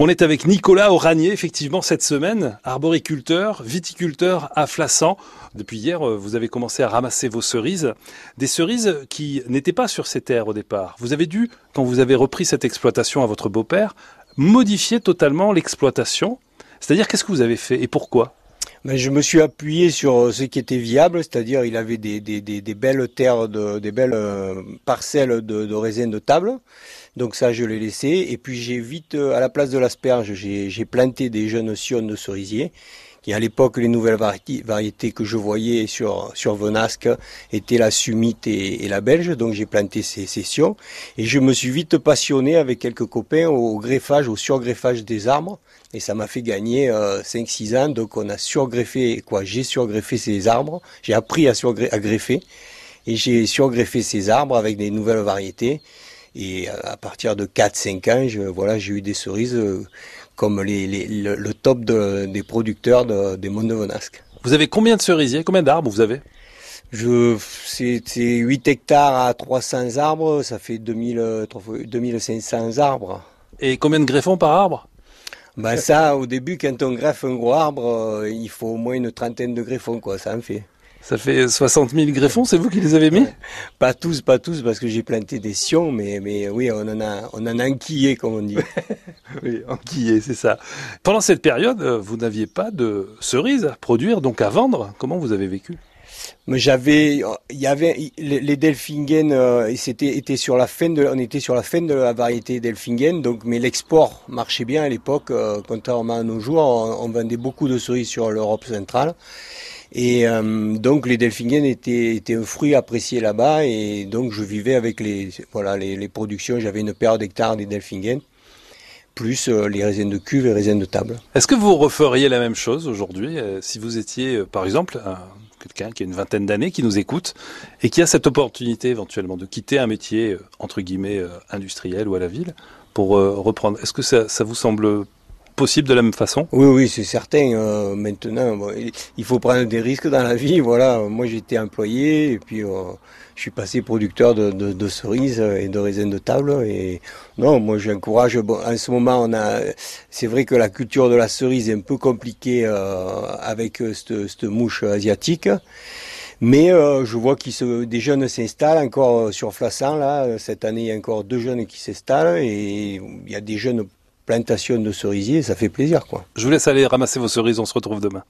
On est avec Nicolas Oranier, effectivement, cette semaine, arboriculteur, viticulteur à Flassan. Depuis hier, euh, vous avez commencé à ramasser vos cerises. Des cerises qui n'étaient pas sur ces terres au départ. Vous avez dû, quand vous avez repris cette exploitation à votre beau-père, modifier totalement l'exploitation. C'est-à-dire, qu'est-ce que vous avez fait et pourquoi? Ben, je me suis appuyé sur euh, ce qui était viable, c'est-à-dire il avait des, belles terres, de, des belles euh, parcelles de, de raisin de table. Donc ça, je l'ai laissé. Et puis j'ai vite, euh, à la place de l'asperge, j'ai planté des jeunes sions de cerisier. Qui à l'époque, les nouvelles variétés que je voyais sur sur Venasque étaient la Sumite et, la Belge. Donc j'ai planté ces, ces sions. Et je me suis vite passionné avec quelques copains au greffage, au surgreffage des arbres. Et ça m'a fait gagner euh, 5-6 ans. Donc on a surgreffé, quoi, j'ai surgreffé ces arbres. J'ai appris à, à greffer. Et j'ai surgreffé ces arbres avec des nouvelles variétés. Et à partir de 4-5 ans, je, voilà, j'ai eu des cerises euh, comme les, les, le, top de, des producteurs de, des monts de Venasque. Vous avez combien de cerisiers? Combien d'arbres vous avez? Je, c'est, 8 hectares à 300 arbres, ça fait 2000, 2500 arbres. Et combien de greffons par arbre? Ben ça, au début, quand on greffe un gros arbre, euh, il faut au moins une trentaine de greffons, quoi, ça en fait. Ça fait 60 000 greffons, c'est vous qui les avez mis Pas tous, pas tous, parce que j'ai planté des sions, mais, mais oui, on en a, on en a enquillé, comme on dit. oui, enquillé, c'est ça. Pendant cette période, euh, vous n'aviez pas de cerises à produire, donc à vendre. Comment vous avez vécu? Mais j'avais, il y avait les Delfingen, euh, c'était était sur la fin de, on était sur la fin de la variété Delfingen, donc mais l'export marchait bien à l'époque, euh, contrairement à nos jours, on, on vendait beaucoup de cerises sur l'Europe centrale. Et euh, donc les Delphiniennes étaient, un fruit apprécié là-bas et donc je vivais avec les, voilà, les productions. J'avais une paire d'hectares des Delphiniennes plus euh, les raisins de cuve et raisins de table. Est-ce que vous referiez la même chose aujourd'hui euh, si vous étiez, par exemple, quelqu'un qui a une vingtaine d'années, qui nous écoute et qui a cette opportunité éventuellement de quitter un métier entre guillemets industriel ou à la ville pour reprendre? Est-ce que ça, ça vous semble possible de la même façon Oui, oui, c'est certain. Euh, maintenant, il faut prendre des risques dans la vie. Voilà, moi j'étais employé et puis euh, je suis passé producteur de, cerises et de raisins de table. Et non, moi j'encourage. Bon, en ce moment, on a. C'est vrai que la culture de la cerise est un peu compliquée euh, avec cette, mouche asiatique. Mais je vois que des jeunes s'installent encore sur Flassan. Là, cette année, il y a encore deux jeunes qui s'installent et il y a des jeunes plantation de cerisiers, ça fait plaisir quoi. Je vous laisse aller ramasser vos cerises, on se retrouve demain.